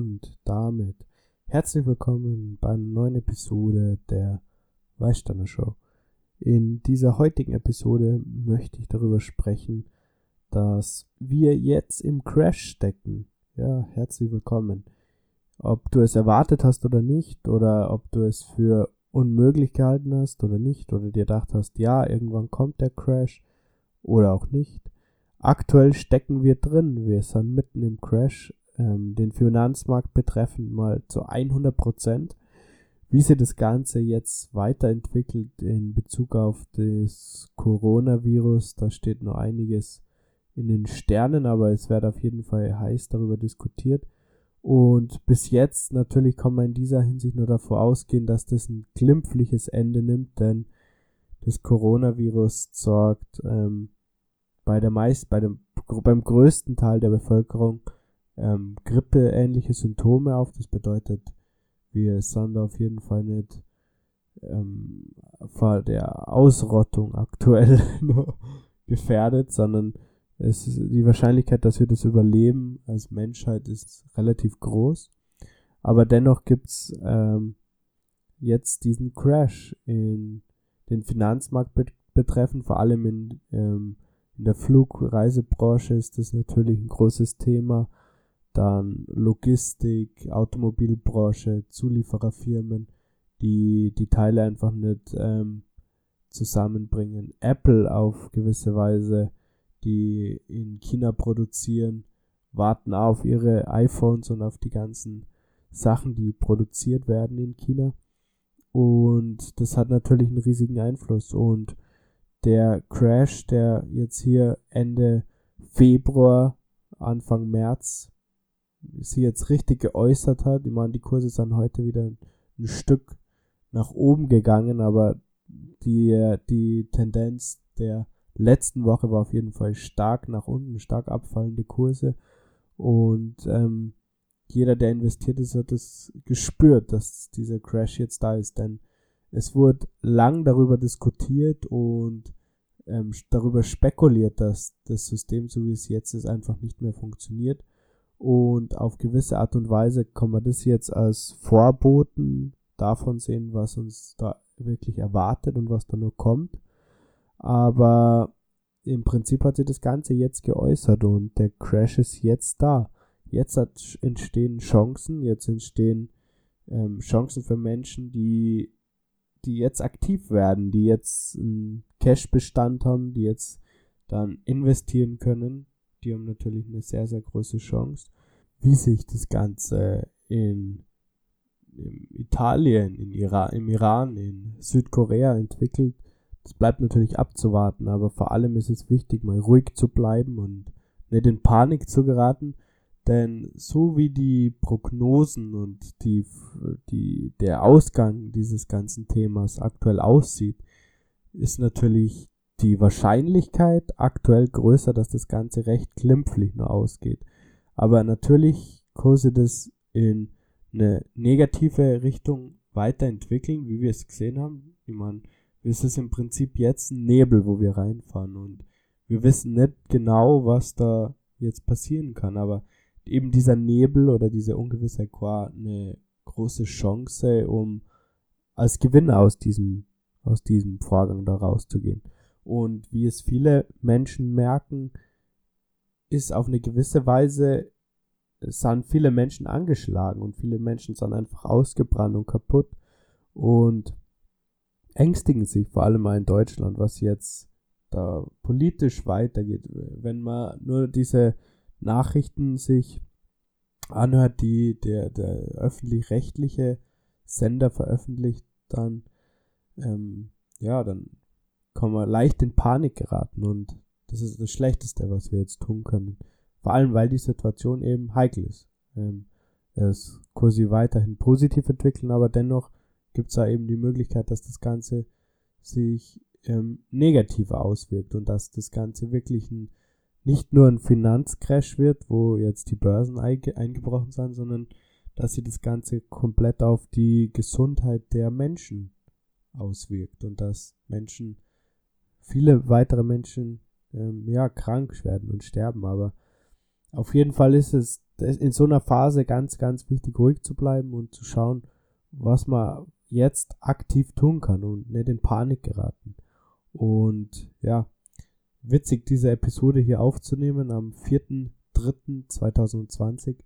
Und damit herzlich willkommen bei einer neuen Episode der Weißstanner Show. In dieser heutigen Episode möchte ich darüber sprechen, dass wir jetzt im Crash stecken. Ja, herzlich willkommen. Ob du es erwartet hast oder nicht, oder ob du es für unmöglich gehalten hast oder nicht, oder dir gedacht hast, ja, irgendwann kommt der Crash oder auch nicht. Aktuell stecken wir drin. Wir sind mitten im Crash, ähm, den Finanzmarkt betreffend mal zu 100 Prozent. Wie sich das Ganze jetzt weiterentwickelt in Bezug auf das Coronavirus, da steht noch einiges in den Sternen, aber es wird auf jeden Fall heiß darüber diskutiert. Und bis jetzt natürlich kann man in dieser Hinsicht nur davor ausgehen, dass das ein glimpfliches Ende nimmt, denn das Coronavirus sorgt ähm, bei der meist, bei dem, beim größten Teil der Bevölkerung ähm, grippeähnliche Symptome auf. Das bedeutet, wir sind auf jeden Fall nicht ähm, vor der Ausrottung aktuell gefährdet, sondern es ist die Wahrscheinlichkeit, dass wir das überleben als Menschheit ist relativ groß. Aber dennoch gibt's ähm, jetzt diesen Crash in den Finanzmarkt betreffend, vor allem in ähm, in der Flugreisebranche ist das natürlich ein großes Thema. Dann Logistik, Automobilbranche, Zuliefererfirmen, die die Teile einfach nicht ähm, zusammenbringen. Apple auf gewisse Weise, die in China produzieren, warten auf ihre iPhones und auf die ganzen Sachen, die produziert werden in China. Und das hat natürlich einen riesigen Einfluss. Und der Crash, der jetzt hier Ende Februar, Anfang März sie jetzt richtig geäußert hat. Ich meine, die Kurse sind heute wieder ein Stück nach oben gegangen, aber die, die Tendenz der letzten Woche war auf jeden Fall stark nach unten, stark abfallende Kurse. Und ähm, jeder, der investiert ist, hat es gespürt, dass dieser Crash jetzt da ist. Denn es wurde lang darüber diskutiert und ähm, darüber spekuliert, dass das System, so wie es jetzt ist, einfach nicht mehr funktioniert. Und auf gewisse Art und Weise kann man das jetzt als Vorboten davon sehen, was uns da wirklich erwartet und was da nur kommt. Aber im Prinzip hat sich das Ganze jetzt geäußert und der Crash ist jetzt da. Jetzt hat, entstehen Chancen, jetzt entstehen ähm, Chancen für Menschen, die die jetzt aktiv werden, die jetzt einen Cash-Bestand haben, die jetzt dann investieren können, die haben natürlich eine sehr, sehr große Chance. Wie sich das Ganze in, in Italien, in Iran, im Iran, in Südkorea entwickelt, das bleibt natürlich abzuwarten, aber vor allem ist es wichtig, mal ruhig zu bleiben und nicht in Panik zu geraten, denn so wie die Prognosen und die, die, der Ausgang dieses ganzen Themas aktuell aussieht, ist natürlich die Wahrscheinlichkeit aktuell größer, dass das Ganze recht glimpflich nur ausgeht. Aber natürlich kurse das in eine negative Richtung weiterentwickeln, wie wir es gesehen haben. Ich meine, es ist im Prinzip jetzt ein Nebel, wo wir reinfahren und wir wissen nicht genau, was da jetzt passieren kann, aber eben dieser Nebel oder diese Ungewissheit war eine große Chance, um als Gewinner aus diesem, aus diesem Vorgang da rauszugehen. Und wie es viele Menschen merken, ist auf eine gewisse Weise, sind viele Menschen angeschlagen und viele Menschen sind einfach ausgebrannt und kaputt und ängstigen sich, vor allem mal in Deutschland, was jetzt da politisch weitergeht. Wenn man nur diese Nachrichten sich anhört, die der, der öffentlich-rechtliche Sender veröffentlicht, dann, ähm, ja, dann kann man leicht in Panik geraten und das ist das Schlechteste, was wir jetzt tun können. Vor allem, weil die Situation eben heikel ist. Ähm, es quasi weiterhin positiv entwickeln, aber dennoch gibt es da eben die Möglichkeit, dass das Ganze sich ähm, negativer auswirkt und dass das Ganze wirklich ein nicht nur ein Finanzcrash wird, wo jetzt die Börsen eingebrochen sind, sondern dass sie das Ganze komplett auf die Gesundheit der Menschen auswirkt und dass Menschen, viele weitere Menschen, ähm, ja, krank werden und sterben. Aber auf jeden Fall ist es in so einer Phase ganz, ganz wichtig, ruhig zu bleiben und zu schauen, was man jetzt aktiv tun kann und nicht in Panik geraten. Und ja, witzig, diese Episode hier aufzunehmen am 4.3.2020.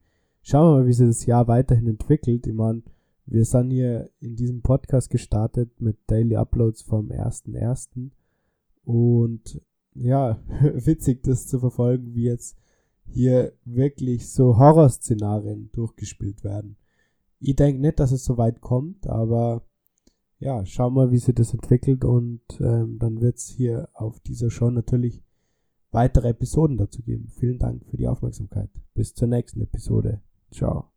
Schauen wir mal, wie sich das Jahr weiterhin entwickelt. Ich meine, wir sind hier in diesem Podcast gestartet mit Daily Uploads vom 1.1. Und ja, witzig, das zu verfolgen, wie jetzt hier wirklich so Horrorszenarien durchgespielt werden. Ich denke nicht, dass es so weit kommt, aber ja, schauen wir, wie sich das entwickelt und ähm, dann wird es hier auf dieser Show natürlich weitere Episoden dazu geben. Vielen Dank für die Aufmerksamkeit. Bis zur nächsten Episode. Ciao.